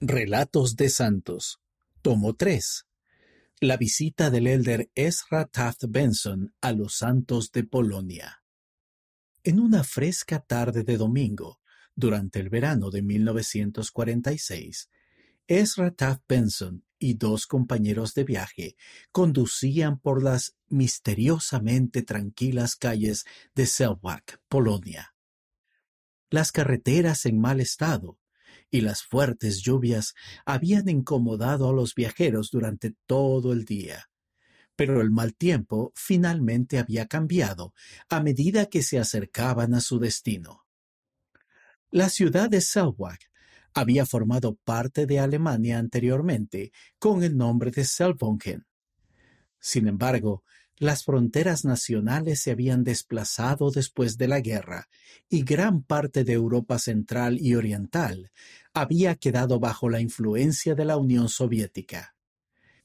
Relatos de Santos, tomo 3. La visita del elder Ezra Taft Benson a los santos de Polonia. En una fresca tarde de domingo, durante el verano de 1946, Ezra Taft Benson y dos compañeros de viaje conducían por las misteriosamente tranquilas calles de Selwak, Polonia. Las carreteras en mal estado y las fuertes lluvias habían incomodado a los viajeros durante todo el día. Pero el mal tiempo finalmente había cambiado a medida que se acercaban a su destino. La ciudad de Selwak había formado parte de Alemania anteriormente con el nombre de Selbongen. Sin embargo, las fronteras nacionales se habían desplazado después de la guerra y gran parte de Europa Central y Oriental había quedado bajo la influencia de la Unión Soviética.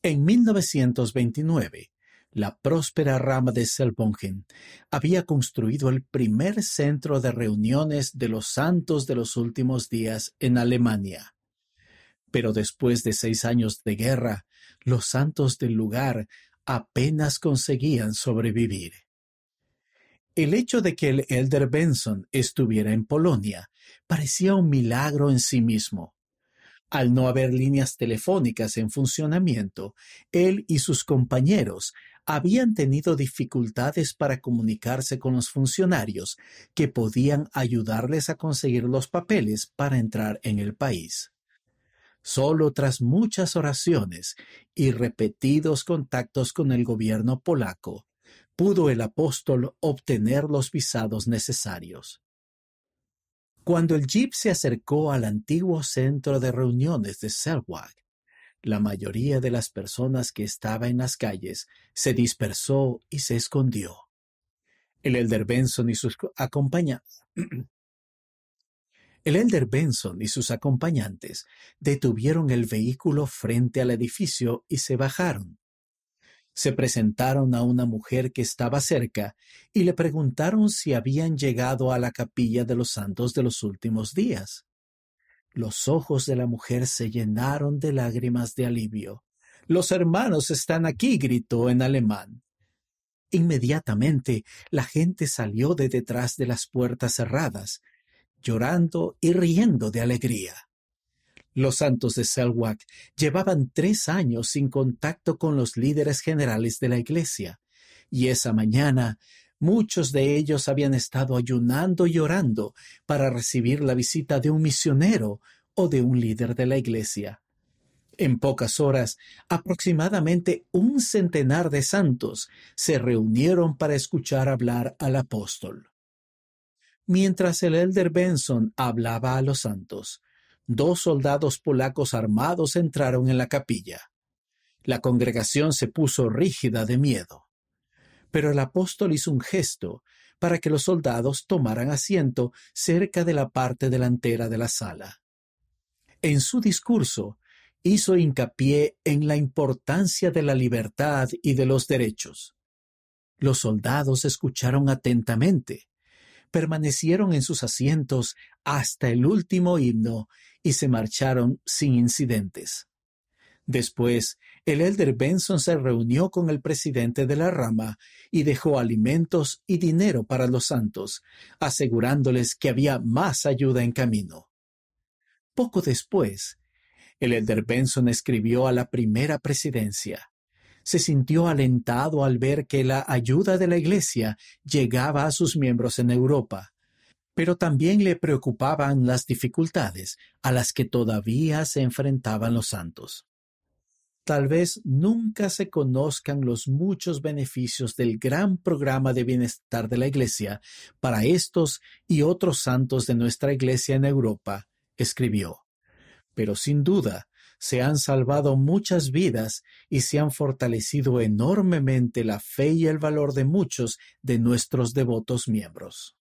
En 1929, la próspera rama de Selbongen había construido el primer centro de reuniones de los santos de los últimos días en Alemania. Pero después de seis años de guerra, los santos del lugar apenas conseguían sobrevivir. El hecho de que el elder Benson estuviera en Polonia parecía un milagro en sí mismo. Al no haber líneas telefónicas en funcionamiento, él y sus compañeros habían tenido dificultades para comunicarse con los funcionarios que podían ayudarles a conseguir los papeles para entrar en el país. Solo tras muchas oraciones y repetidos contactos con el gobierno polaco, pudo el apóstol obtener los visados necesarios. Cuando el jeep se acercó al antiguo centro de reuniones de Selwag, la mayoría de las personas que estaba en las calles se dispersó y se escondió. El elder Benson y sus acompañantes el elder Benson y sus acompañantes detuvieron el vehículo frente al edificio y se bajaron. Se presentaron a una mujer que estaba cerca y le preguntaron si habían llegado a la capilla de los santos de los últimos días. Los ojos de la mujer se llenaron de lágrimas de alivio. Los hermanos están aquí, gritó en alemán. Inmediatamente la gente salió de detrás de las puertas cerradas llorando y riendo de alegría. Los santos de Selwak llevaban tres años sin contacto con los líderes generales de la iglesia, y esa mañana muchos de ellos habían estado ayunando y orando para recibir la visita de un misionero o de un líder de la iglesia. En pocas horas, aproximadamente un centenar de santos se reunieron para escuchar hablar al apóstol. Mientras el elder Benson hablaba a los santos, dos soldados polacos armados entraron en la capilla. La congregación se puso rígida de miedo. Pero el apóstol hizo un gesto para que los soldados tomaran asiento cerca de la parte delantera de la sala. En su discurso, hizo hincapié en la importancia de la libertad y de los derechos. Los soldados escucharon atentamente permanecieron en sus asientos hasta el último himno y se marcharon sin incidentes. Después, el elder Benson se reunió con el presidente de la rama y dejó alimentos y dinero para los santos, asegurándoles que había más ayuda en camino. Poco después, el elder Benson escribió a la primera presidencia se sintió alentado al ver que la ayuda de la Iglesia llegaba a sus miembros en Europa, pero también le preocupaban las dificultades a las que todavía se enfrentaban los santos. Tal vez nunca se conozcan los muchos beneficios del gran programa de bienestar de la Iglesia para estos y otros santos de nuestra Iglesia en Europa, escribió. Pero sin duda, se han salvado muchas vidas y se han fortalecido enormemente la fe y el valor de muchos de nuestros devotos miembros.